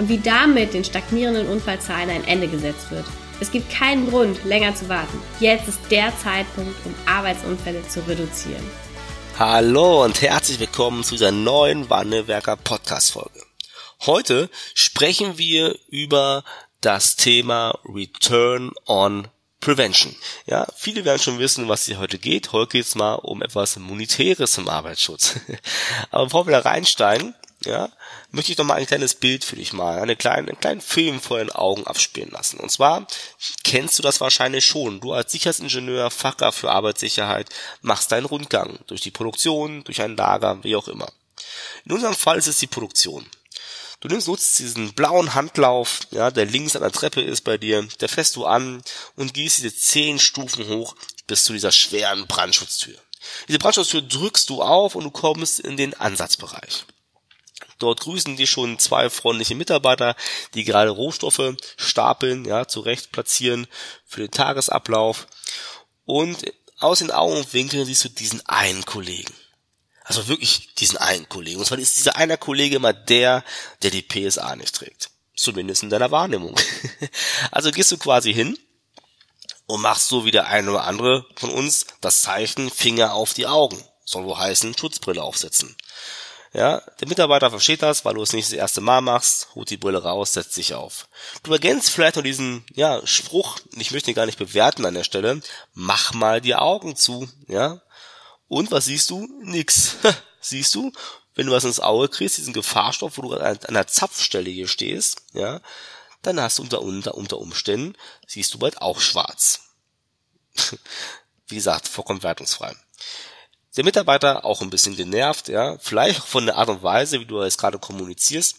und wie damit den stagnierenden Unfallzahlen ein Ende gesetzt wird. Es gibt keinen Grund, länger zu warten. Jetzt ist der Zeitpunkt, um Arbeitsunfälle zu reduzieren. Hallo und herzlich willkommen zu dieser neuen Wandelwerker Podcast Folge. Heute sprechen wir über das Thema Return on Prevention. Ja, viele werden schon wissen, was hier heute geht. Heute geht es mal um etwas Monetäres im Arbeitsschutz. Aber bevor wir da reinsteigen, ja, möchte ich noch mal ein kleines Bild für dich mal, eine kleine, einen kleinen Film vor den Augen abspielen lassen. Und zwar kennst du das wahrscheinlich schon. Du als Sicherheitsingenieur, Fachkraft für Arbeitssicherheit, machst deinen Rundgang durch die Produktion, durch ein Lager, wie auch immer. In unserem Fall ist es die Produktion. Du nimmst, nutzt diesen blauen Handlauf, ja, der links an der Treppe ist bei dir, der fährst du an und gehst diese zehn Stufen hoch bis zu dieser schweren Brandschutztür. Diese Brandschutztür drückst du auf und du kommst in den Ansatzbereich. Dort grüßen dich schon zwei freundliche Mitarbeiter, die gerade Rohstoffe stapeln, ja, zurecht platzieren für den Tagesablauf. Und aus den Augenwinkeln siehst du diesen einen Kollegen. Also wirklich diesen einen Kollegen. Und zwar ist dieser eine Kollege immer der, der die PSA nicht trägt. Zumindest in deiner Wahrnehmung. also gehst du quasi hin und machst so wie der eine oder andere von uns das Zeichen Finger auf die Augen. Soll wohl heißen Schutzbrille aufsetzen. Ja, der Mitarbeiter versteht das, weil du es nicht das erste Mal machst, holt die Brille raus, setzt sich auf. Du ergänzt vielleicht noch diesen, ja, Spruch, ich möchte ihn gar nicht bewerten an der Stelle, mach mal die Augen zu, ja. Und was siehst du? Nix. siehst du, wenn du was ins Auge kriegst, diesen Gefahrstoff, wo du an einer Zapfstelle hier stehst, ja, dann hast du unter, unter, unter Umständen, siehst du bald auch schwarz. Wie gesagt, vollkommen wertungsfrei der Mitarbeiter auch ein bisschen genervt, ja, vielleicht von der Art und Weise, wie du es gerade kommunizierst,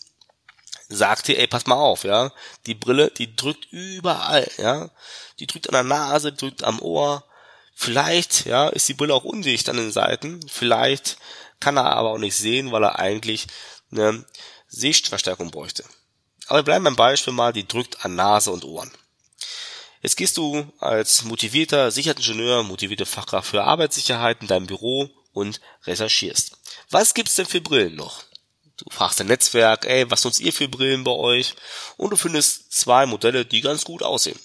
sagt dir, ey, pass mal auf, ja, die Brille, die drückt überall, ja, die drückt an der Nase, drückt am Ohr, vielleicht, ja, ist die Brille auch undicht an den Seiten, vielleicht kann er aber auch nicht sehen, weil er eigentlich eine Sehverstärkung bräuchte. Aber wir bleiben beim Beispiel mal, die drückt an Nase und Ohren. Jetzt gehst du als motivierter Sicherheitsingenieur, motivierte Fachkraft für Arbeitssicherheit in deinem Büro und recherchierst. Was gibt's denn für Brillen noch? Du fragst dein Netzwerk, ey, was nutzt ihr für Brillen bei euch? Und du findest zwei Modelle, die ganz gut aussehen.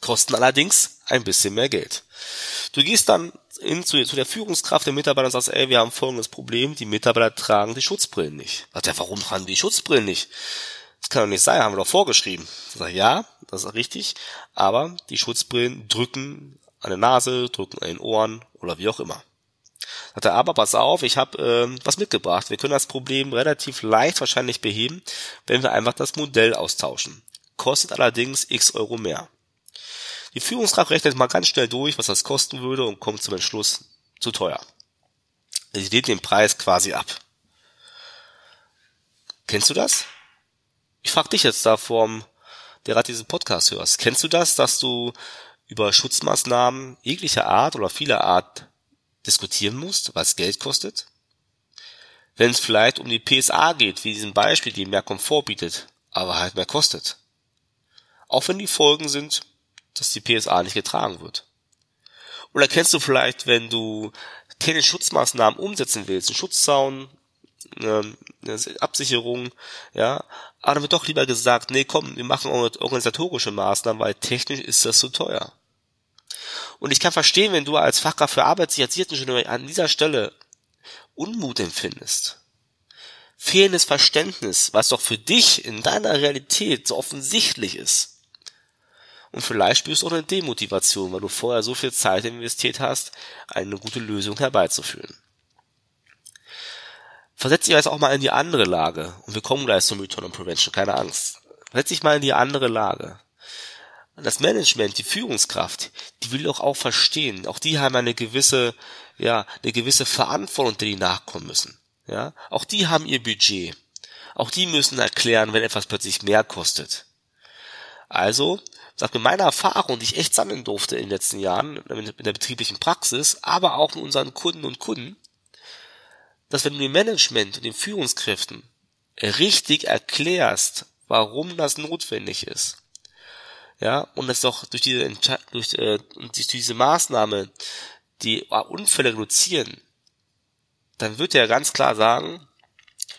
Kosten allerdings ein bisschen mehr Geld. Du gehst dann in, zu, zu, der Führungskraft der Mitarbeiter und sagst, ey, wir haben folgendes Problem, die Mitarbeiter tragen die Schutzbrillen nicht. Sagt er, warum tragen die Schutzbrillen nicht? Kann doch nicht sein, haben wir doch vorgeschrieben. Sage, ja, das ist richtig, aber die Schutzbrillen drücken an der Nase, drücken an den Ohren oder wie auch immer. Sagt er, aber pass auf, ich habe äh, was mitgebracht. Wir können das Problem relativ leicht wahrscheinlich beheben, wenn wir einfach das Modell austauschen. Kostet allerdings x Euro mehr. Die Führungskraft rechnet mal ganz schnell durch, was das kosten würde und kommt zum Entschluss, zu teuer. Sie lehnt den Preis quasi ab. Kennst du das? Ich frage dich jetzt da vom, der gerade diesen Podcast hörst. Kennst du das, dass du über Schutzmaßnahmen jeglicher Art oder vieler Art diskutieren musst, was Geld kostet? Wenn es vielleicht um die PSA geht, wie diesem Beispiel, die mehr Komfort bietet, aber halt mehr kostet. Auch wenn die Folgen sind, dass die PSA nicht getragen wird. Oder kennst du vielleicht, wenn du keine Schutzmaßnahmen umsetzen willst, einen Schutzzaun, eine Absicherung, ja, aber dann wird doch lieber gesagt, nee, komm, wir machen organisatorische Maßnahmen, weil technisch ist das zu teuer. Und ich kann verstehen, wenn du als Fachkraft für Arbeitssicherheitsingenieur an dieser Stelle Unmut empfindest. Fehlendes Verständnis, was doch für dich in deiner Realität so offensichtlich ist. Und vielleicht spürst du auch eine Demotivation, weil du vorher so viel Zeit investiert hast, eine gute Lösung herbeizuführen. Versetz dich jetzt auch mal in die andere Lage. Und wir kommen gleich zum Return on Prevention, keine Angst. Versetz dich mal in die andere Lage. Das Management, die Führungskraft, die will doch auch verstehen. Auch die haben eine gewisse, ja, eine gewisse Verantwortung, der die nachkommen müssen. Ja, auch die haben ihr Budget. Auch die müssen erklären, wenn etwas plötzlich mehr kostet. Also, sagt mir meine Erfahrung, die ich echt sammeln durfte in den letzten Jahren in der betrieblichen Praxis, aber auch mit unseren Kunden und Kunden, dass wenn du dem Management und den Führungskräften richtig erklärst, warum das notwendig ist, ja, und das doch durch diese, durch, äh, durch diese Maßnahme die Unfälle reduzieren, dann wird er ganz klar sagen,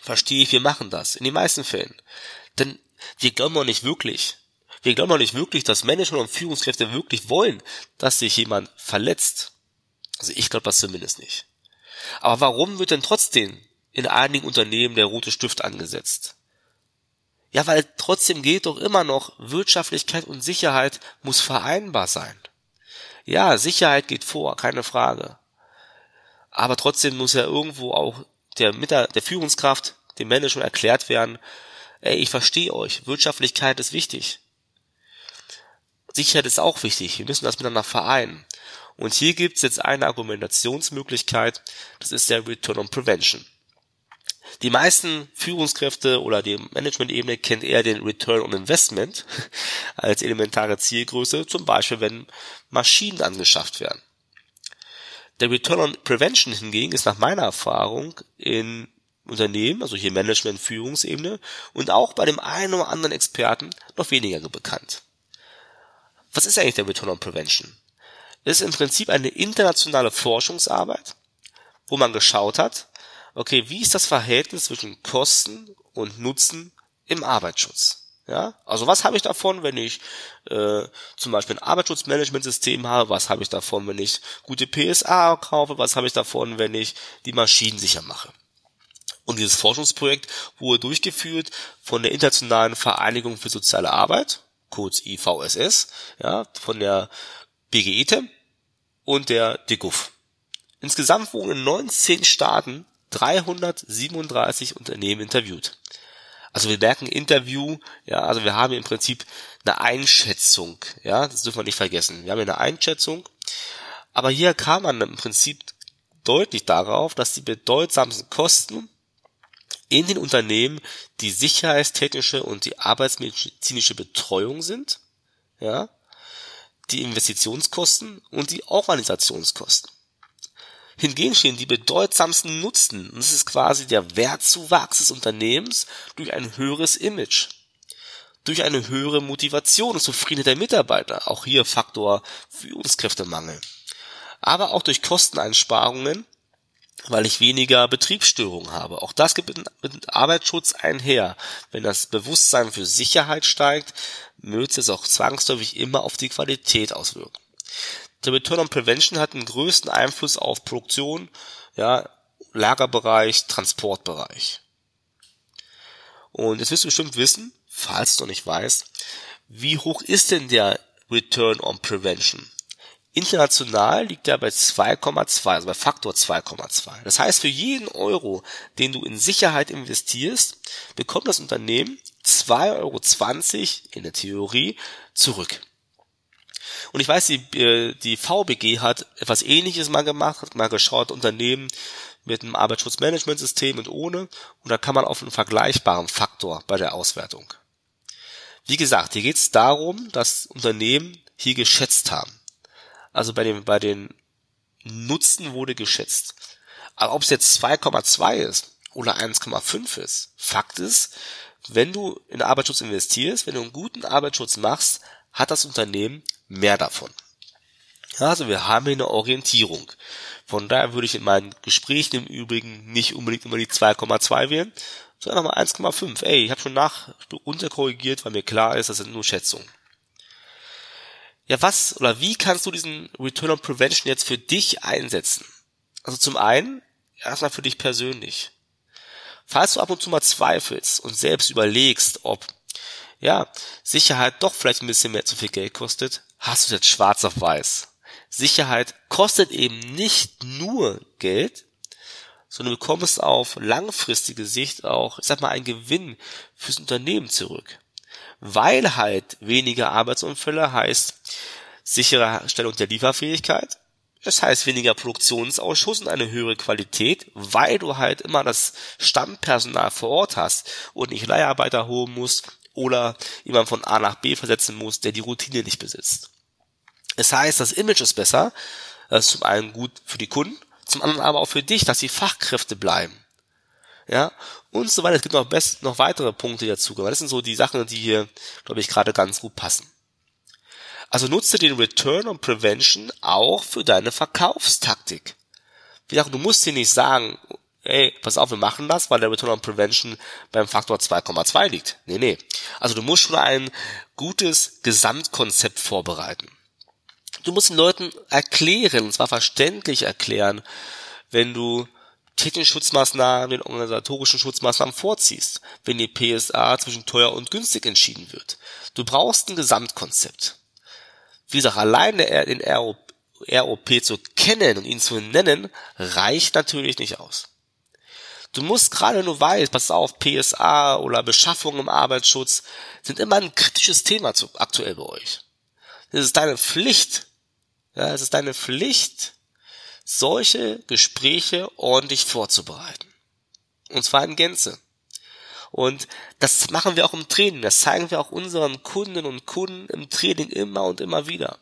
verstehe ich, wir machen das. In den meisten Fällen. Denn wir glauben auch nicht wirklich, wir glauben auch nicht wirklich, dass Management und Führungskräfte wirklich wollen, dass sich jemand verletzt. Also ich glaube das zumindest nicht. Aber warum wird denn trotzdem in einigen Unternehmen der rote Stift angesetzt? Ja, weil trotzdem geht doch immer noch, Wirtschaftlichkeit und Sicherheit muss vereinbar sein. Ja, Sicherheit geht vor, keine Frage. Aber trotzdem muss ja irgendwo auch der, der Führungskraft, dem Management erklärt werden, ey, ich verstehe euch, Wirtschaftlichkeit ist wichtig. Sicherheit ist auch wichtig, wir müssen das miteinander vereinen. Und hier gibt's jetzt eine Argumentationsmöglichkeit, das ist der Return on Prevention. Die meisten Führungskräfte oder die Management-Ebene kennt eher den Return on Investment als elementare Zielgröße, zum Beispiel wenn Maschinen angeschafft werden. Der Return on Prevention hingegen ist nach meiner Erfahrung in Unternehmen, also hier Management, Führungsebene und auch bei dem einen oder anderen Experten noch weniger bekannt. Was ist eigentlich der Return on Prevention? Ist im Prinzip eine internationale Forschungsarbeit, wo man geschaut hat, okay, wie ist das Verhältnis zwischen Kosten und Nutzen im Arbeitsschutz? Ja, also was habe ich davon, wenn ich äh, zum Beispiel ein Arbeitsschutzmanagementsystem habe? Was habe ich davon, wenn ich gute PSA kaufe? Was habe ich davon, wenn ich die Maschinen sicher mache? Und dieses Forschungsprojekt wurde durchgeführt von der Internationalen Vereinigung für soziale Arbeit, kurz IVSS, ja, von der BGETE und der DGUF. Insgesamt wurden in 19 Staaten 337 Unternehmen interviewt. Also wir merken Interview, ja, also wir haben im Prinzip eine Einschätzung, ja, das dürfen wir nicht vergessen. Wir haben eine Einschätzung, aber hier kam man im Prinzip deutlich darauf, dass die bedeutsamsten Kosten in den Unternehmen die sicherheitstechnische und die arbeitsmedizinische Betreuung sind, ja, die Investitionskosten und die Organisationskosten. Hingegen stehen die bedeutsamsten Nutzen, und das ist quasi der Wertzuwachs des Unternehmens durch ein höheres Image, durch eine höhere Motivation und Zufriedenheit der Mitarbeiter, auch hier Faktor Führungskräftemangel, aber auch durch Kosteneinsparungen, weil ich weniger Betriebsstörungen habe. Auch das geht mit Arbeitsschutz einher. Wenn das Bewusstsein für Sicherheit steigt, wird es auch zwangsläufig immer auf die Qualität auswirken. Der Return on Prevention hat den größten Einfluss auf Produktion, ja, Lagerbereich, Transportbereich. Und jetzt wirst du bestimmt wissen, falls du noch nicht weißt, wie hoch ist denn der Return on Prevention? International liegt er bei 2,2, also bei Faktor 2,2. Das heißt, für jeden Euro, den du in Sicherheit investierst, bekommt das Unternehmen 2,20 Euro in der Theorie zurück. Und ich weiß, die, äh, die VBG hat etwas ähnliches mal gemacht, hat mal geschaut, Unternehmen mit einem Arbeitsschutzmanagementsystem und ohne. Und da kann man auf einen vergleichbaren Faktor bei der Auswertung. Wie gesagt, hier geht es darum, dass Unternehmen hier geschätzt haben. Also bei den, bei den Nutzen wurde geschätzt. Aber ob es jetzt 2,2 ist oder 1,5 ist, Fakt ist, wenn du in Arbeitsschutz investierst, wenn du einen guten Arbeitsschutz machst, hat das Unternehmen mehr davon. Also wir haben hier eine Orientierung. Von daher würde ich in meinen Gesprächen im Übrigen nicht unbedingt immer die 2,2 wählen, sondern mal 1,5. Ey, ich habe schon nach runterkorrigiert, weil mir klar ist, das sind nur Schätzungen. Ja, was oder wie kannst du diesen Return on Prevention jetzt für dich einsetzen? Also zum einen erstmal für dich persönlich. Falls du ab und zu mal zweifelst und selbst überlegst, ob ja, Sicherheit doch vielleicht ein bisschen mehr zu viel Geld kostet, hast du jetzt schwarz auf weiß. Sicherheit kostet eben nicht nur Geld, sondern du bekommst auf langfristige Sicht auch, ich sag mal, einen Gewinn fürs Unternehmen zurück. Weil halt weniger Arbeitsunfälle heißt sichere Stellung der Lieferfähigkeit, Das heißt weniger Produktionsausschuss und eine höhere Qualität, weil du halt immer das Stammpersonal vor Ort hast und nicht Leiharbeiter holen musst oder jemand von A nach B versetzen musst, der die Routine nicht besitzt. Es heißt, das Image ist besser, das ist zum einen gut für die Kunden, zum anderen aber auch für dich, dass die Fachkräfte bleiben. Ja, und so weiter. Es gibt noch, best, noch weitere Punkte dazu. Das sind so die Sachen, die hier, glaube ich, gerade ganz gut passen. Also nutze den Return on Prevention auch für deine Verkaufstaktik. Wie gesagt, du musst dir nicht sagen, ey, pass auf, wir machen das, weil der Return on Prevention beim Faktor 2,2 liegt. Nee, nee. Also du musst schon ein gutes Gesamtkonzept vorbereiten. Du musst den Leuten erklären, und zwar verständlich erklären, wenn du technische Schutzmaßnahmen den organisatorischen Schutzmaßnahmen vorziehst, wenn die PSA zwischen teuer und günstig entschieden wird. Du brauchst ein Gesamtkonzept. Wie gesagt, allein den ROP zu kennen und ihn zu nennen, reicht natürlich nicht aus. Du musst gerade nur weißt, pass auf, PSA oder Beschaffung im Arbeitsschutz sind immer ein kritisches Thema zu, aktuell bei euch. Es ist deine Pflicht, ja, es ist deine Pflicht, solche Gespräche ordentlich vorzubereiten. Und zwar in Gänze. Und das machen wir auch im Training. Das zeigen wir auch unseren Kundinnen und Kunden im Training immer und immer wieder.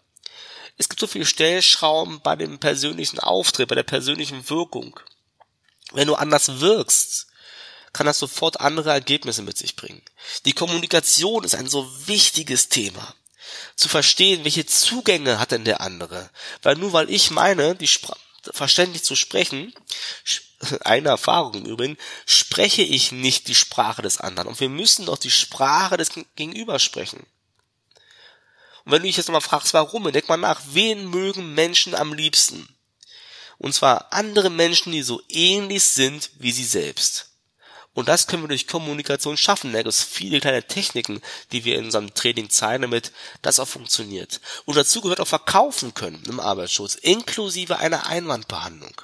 Es gibt so viele Stellschrauben bei dem persönlichen Auftritt, bei der persönlichen Wirkung. Wenn du anders wirkst, kann das sofort andere Ergebnisse mit sich bringen. Die Kommunikation ist ein so wichtiges Thema. Zu verstehen, welche Zugänge hat denn der andere. Weil nur weil ich meine, die Spra verständlich zu sprechen, eine Erfahrung im Übrigen, spreche ich nicht die Sprache des anderen. Und wir müssen doch die Sprache des Gegenüber sprechen. Und wenn du dich jetzt nochmal fragst, warum, denk mal nach, wen mögen Menschen am liebsten? Und zwar andere Menschen, die so ähnlich sind wie sie selbst. Und das können wir durch Kommunikation schaffen. Da gibt es viele kleine Techniken, die wir in unserem Training zeigen, damit das auch funktioniert. Und dazu gehört auch verkaufen können im Arbeitsschutz, inklusive einer Einwandbehandlung.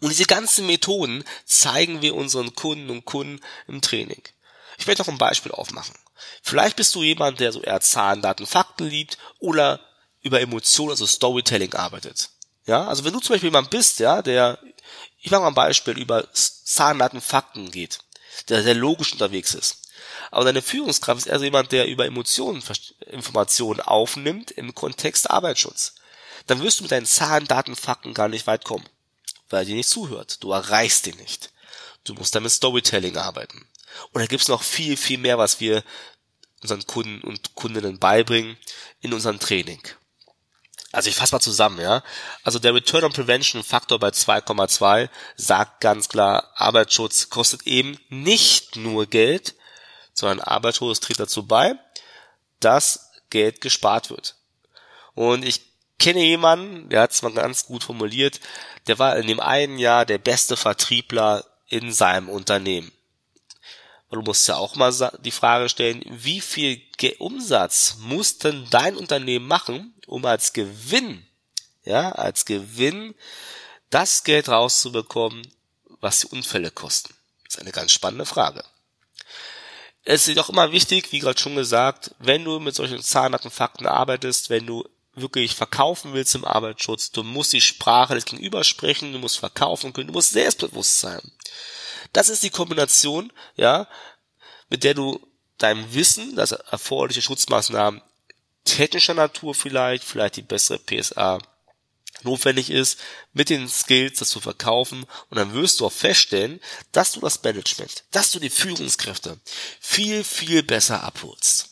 Und diese ganzen Methoden zeigen wir unseren Kunden und Kunden im Training. Ich werde noch ein Beispiel aufmachen. Vielleicht bist du jemand, der so eher Zahlen, Daten, Fakten liebt oder über Emotionen, also Storytelling arbeitet. Ja, also wenn du zum Beispiel jemand bist, ja, der, ich mache mal ein Beispiel, über Zahlen, Daten, Fakten geht, der sehr logisch unterwegs ist. Aber deine Führungskraft ist eher so jemand, der über Emotionen Informationen aufnimmt im Kontext Arbeitsschutz. Dann wirst du mit deinen Zahlen, Daten, Fakten gar nicht weit kommen weil er dir nicht zuhört. Du erreichst ihn nicht. Du musst dann mit Storytelling arbeiten. Und da gibt's noch viel, viel mehr, was wir unseren Kunden und Kundinnen beibringen in unserem Training. Also ich fasse mal zusammen, ja. Also der Return on Prevention Faktor bei 2,2 sagt ganz klar, Arbeitsschutz kostet eben nicht nur Geld, sondern Arbeitsschutz trägt dazu bei, dass Geld gespart wird. Und ich kenne jemanden, der hat es mal ganz gut formuliert, der war in dem einen Jahr der beste Vertriebler in seinem Unternehmen. Und du musst ja auch mal die Frage stellen, wie viel Umsatz muss denn dein Unternehmen machen, um als Gewinn, ja, als Gewinn das Geld rauszubekommen, was die Unfälle kosten? Das ist eine ganz spannende Frage. Es ist auch immer wichtig, wie gerade schon gesagt, wenn du mit solchen zahnhaften Fakten arbeitest, wenn du wirklich verkaufen willst im Arbeitsschutz, du musst die Sprache des Gegenüber sprechen, du musst verkaufen können, du musst selbstbewusst sein. Das ist die Kombination, ja, mit der du deinem Wissen, das erforderliche Schutzmaßnahmen technischer Natur vielleicht, vielleicht die bessere PSA notwendig ist, mit den Skills das zu verkaufen und dann wirst du auch feststellen, dass du das Management, dass du die Führungskräfte viel, viel besser abholst.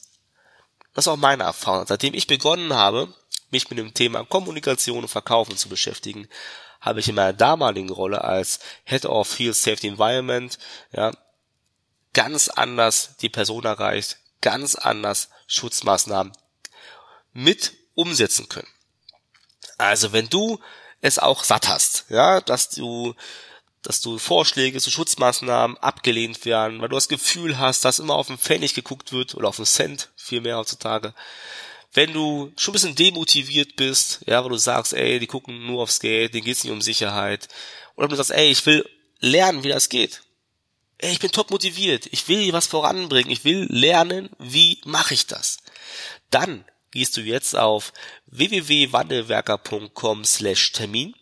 Das ist auch meine Erfahrung. Seitdem ich begonnen habe, mich mit dem Thema Kommunikation und Verkaufen zu beschäftigen, habe ich in meiner damaligen Rolle als Head of Field Safety Environment ja, ganz anders die Person erreicht, ganz anders Schutzmaßnahmen mit umsetzen können. Also wenn du es auch satt hast, ja, dass du dass du Vorschläge zu Schutzmaßnahmen abgelehnt werden, weil du das Gefühl hast, dass immer auf den Pfennig geguckt wird oder auf den Cent viel mehr heutzutage, wenn du schon ein bisschen demotiviert bist, ja, wo du sagst, ey, die gucken nur aufs Geld, denen geht's nicht um Sicherheit, oder du sagst, ey, ich will lernen, wie das geht. Ey, ich bin top motiviert, ich will was voranbringen, ich will lernen, wie mache ich das? Dann gehst du jetzt auf www.wandelwerker.com/termin.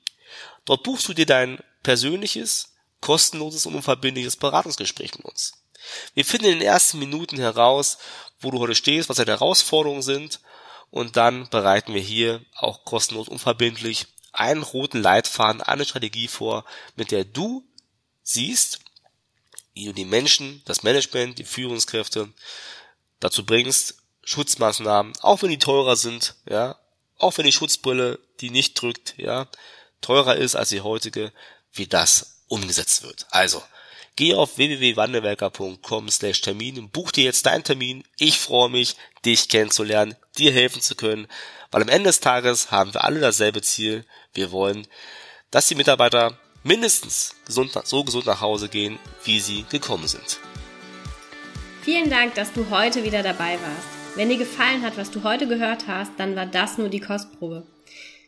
Dort buchst du dir dein persönliches, kostenloses und unverbindliches Beratungsgespräch mit uns. Wir finden in den ersten Minuten heraus, wo du heute stehst, was deine Herausforderungen sind und dann bereiten wir hier auch kostenlos unverbindlich einen roten Leitfaden, eine Strategie vor, mit der du siehst, wie du die Menschen, das Management, die Führungskräfte dazu bringst, Schutzmaßnahmen, auch wenn die teurer sind, ja, auch wenn die Schutzbrille, die nicht drückt, ja, teurer ist als die heutige, wie das umgesetzt wird. Also, geh auf www.wandelwerker.com slash Termin und buch dir jetzt deinen Termin. Ich freue mich, dich kennenzulernen, dir helfen zu können, weil am Ende des Tages haben wir alle dasselbe Ziel. Wir wollen, dass die Mitarbeiter mindestens gesund, so gesund nach Hause gehen, wie sie gekommen sind. Vielen Dank, dass du heute wieder dabei warst. Wenn dir gefallen hat, was du heute gehört hast, dann war das nur die Kostprobe.